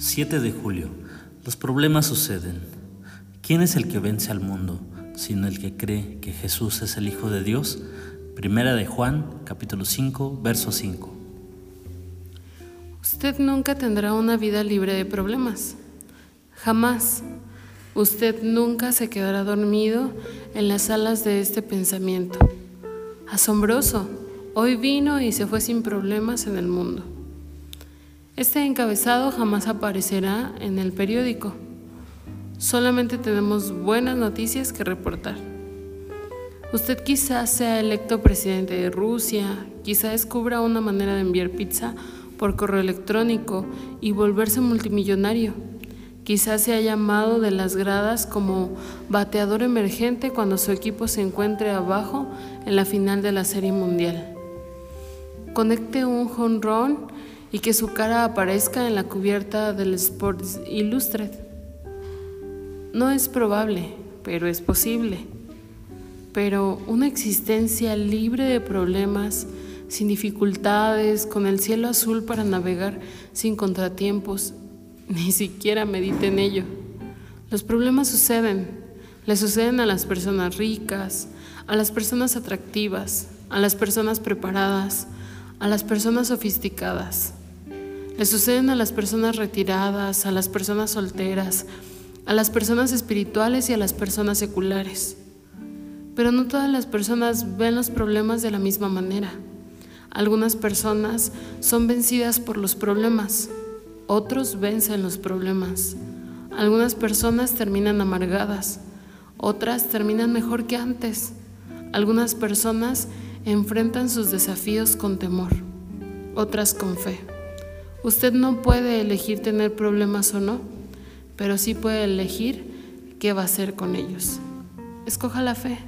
7 de julio. Los problemas suceden. ¿Quién es el que vence al mundo, sino el que cree que Jesús es el Hijo de Dios? Primera de Juan, capítulo 5, verso 5. Usted nunca tendrá una vida libre de problemas. Jamás. Usted nunca se quedará dormido en las alas de este pensamiento. Asombroso. Hoy vino y se fue sin problemas en el mundo. Este encabezado jamás aparecerá en el periódico. Solamente tenemos buenas noticias que reportar. Usted quizás sea electo presidente de Rusia, quizá descubra una manera de enviar pizza por correo electrónico y volverse multimillonario. Quizás sea llamado de las gradas como bateador emergente cuando su equipo se encuentre abajo en la final de la Serie Mundial. Conecte un run y que su cara aparezca en la cubierta del Sports Illustrated. No es probable, pero es posible. Pero una existencia libre de problemas, sin dificultades, con el cielo azul para navegar sin contratiempos, ni siquiera medite en ello. Los problemas suceden, le suceden a las personas ricas, a las personas atractivas, a las personas preparadas, a las personas sofisticadas. Le suceden a las personas retiradas, a las personas solteras, a las personas espirituales y a las personas seculares. Pero no todas las personas ven los problemas de la misma manera. Algunas personas son vencidas por los problemas, otros vencen los problemas. Algunas personas terminan amargadas, otras terminan mejor que antes. Algunas personas enfrentan sus desafíos con temor, otras con fe. Usted no puede elegir tener problemas o no, pero sí puede elegir qué va a hacer con ellos. Escoja la fe.